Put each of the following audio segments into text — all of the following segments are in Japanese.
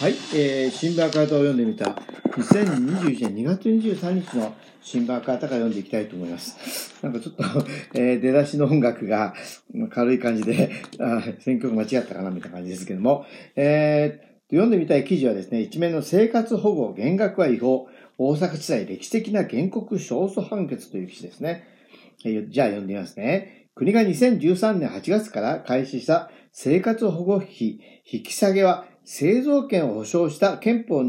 はい、えー、新聞赤旗を読んでみた2021年2月23日の新聞赤旗から読んでいきたいと思います。なんかちょっと、えー、出だしの音楽が軽い感じで、あ選曲間違ったかなみたいな感じですけども、えー、読んでみたい記事はですね、一面の生活保護減額は違法、大阪地裁歴史的な原告勝訴判決という記事ですね。えー、じゃあ読んでみますね。国が2013年8月から開始した生活保護費引き下げは製造権を保障した憲法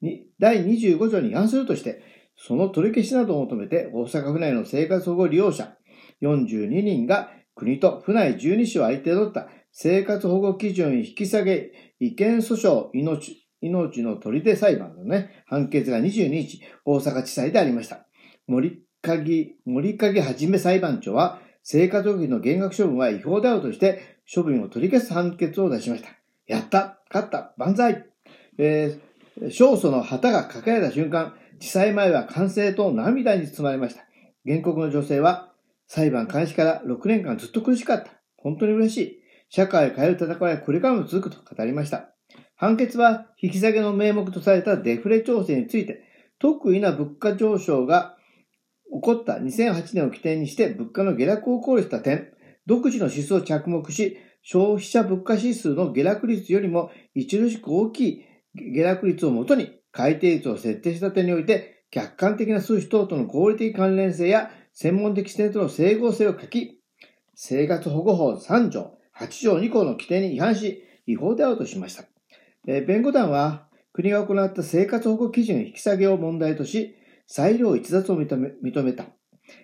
に第25条に違反するとして、その取り消しなどを求めて大阪府内の生活保護利用者42人が国と府内12市を相手取った生活保護基準引き下げ違憲訴訟命命の取り手裁判のね、判決が22日、大阪地裁でありました。森鍵、森鍵はじめ裁判長は、生活保護費の減額処分は違法であるとして、処分を取り消す判決を出しました。やった勝った万歳えー、勝訴の旗が掲げた瞬間、地裁前は歓声と涙に包まれました。原告の女性は、裁判開始から6年間ずっと苦しかった。本当に嬉しい。社会を変える戦いはこれからも続くと語りました。判決は引き下げの名目とされたデフレ調整について、特異な物価上昇が起こった2008年を起点にして物価の下落を考慮した点、独自の指数を着目し、消費者物価指数の下落率よりも著しく大きい下落率をもとに改定率を設定した点において、客観的な数値等との合理的関連性や専門的視点との整合性を書き、生活保護法3条、8条2項の規定に違反し、違法であるとしました。弁護団は、国が行った生活保護基準引き下げを問題とし、裁量逸脱を認め認めた。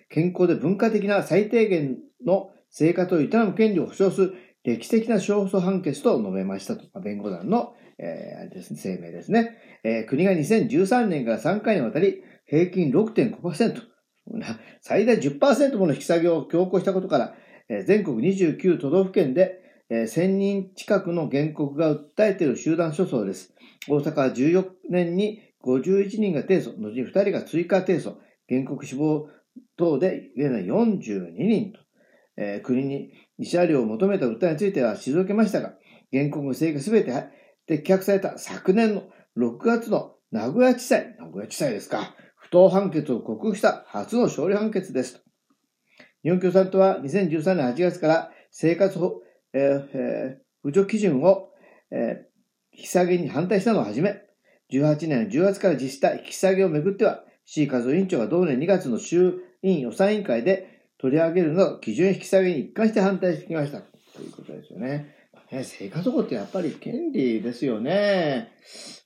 健康で文化的な最低限の生活を営む権利を保障する歴史的な勝訴判決と述べましたと。弁護団の、えー、ですね、声明ですね、えー、国が2013年から3回にわたり、平均6.5%、最大10%もの引き下げを強行したことから、えー、全国29都道府県で、えー、1000人近くの原告が訴えている集団訴訟です。大阪は14年に51人が提訴、後に2人が追加提訴、原告死亡等で現在42人と、えー、国に慰謝料を求めた訴えについては退けましたが、原告の請求すべて撤却された昨年の6月の名古屋地裁、名古屋地裁ですか、不当判決を克服した初の勝利判決です。日本共産党は2013年8月から生活法、えーえー、扶助基準を、えー、引き下げに反対したのをはじめ、18年10月から実施した引き下げをめぐっては、C 和夫委員長が同年2月の衆院予算委員会で取り上げるの基準引き下げに一貫して反対してきました。ということですよね。ね生活保護ってやっぱり権利ですよね。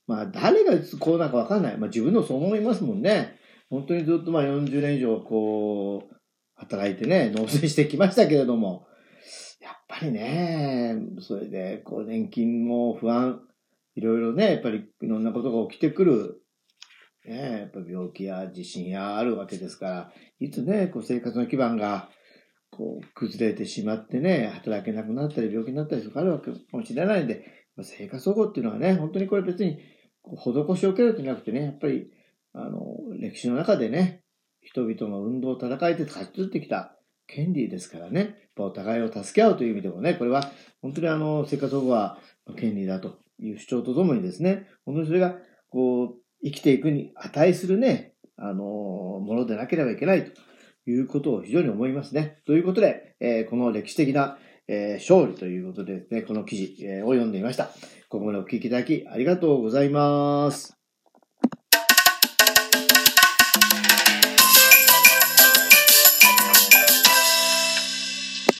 まあ、誰がこうなんかわかんない。まあ、自分のそう思いますもんね。本当にずっとまあ40年以上こう、働いてね、納税してきましたけれども、やっぱりね、それで、こう、年金も不安、いろいろね、やっぱりいろんなことが起きてくるね、やっぱ病気や地震やあるわけですから、いつね、こう生活の基盤がこう崩れてしまってね、働けなくなったり病気になったりとかあるわけかもしれないんで、生活保護っていうのはね、本当にこれ別に施しを受けるんじゃなくてね、やっぱり、あの、歴史の中でね、人々の運動を、戦いで勝ち取ってきた権利ですからね、お互いを助け合うという意味でもね、これは本当にあの、生活保護は権利だという主張とともにですね、本当にそれが、こう、生きていくに値するね、あの、ものでなければいけないということを非常に思いますね。ということで、えー、この歴史的な、えー、勝利ということでですね、この記事、えー、を読んでみました。ここまでお聞きいただきありがとうございます。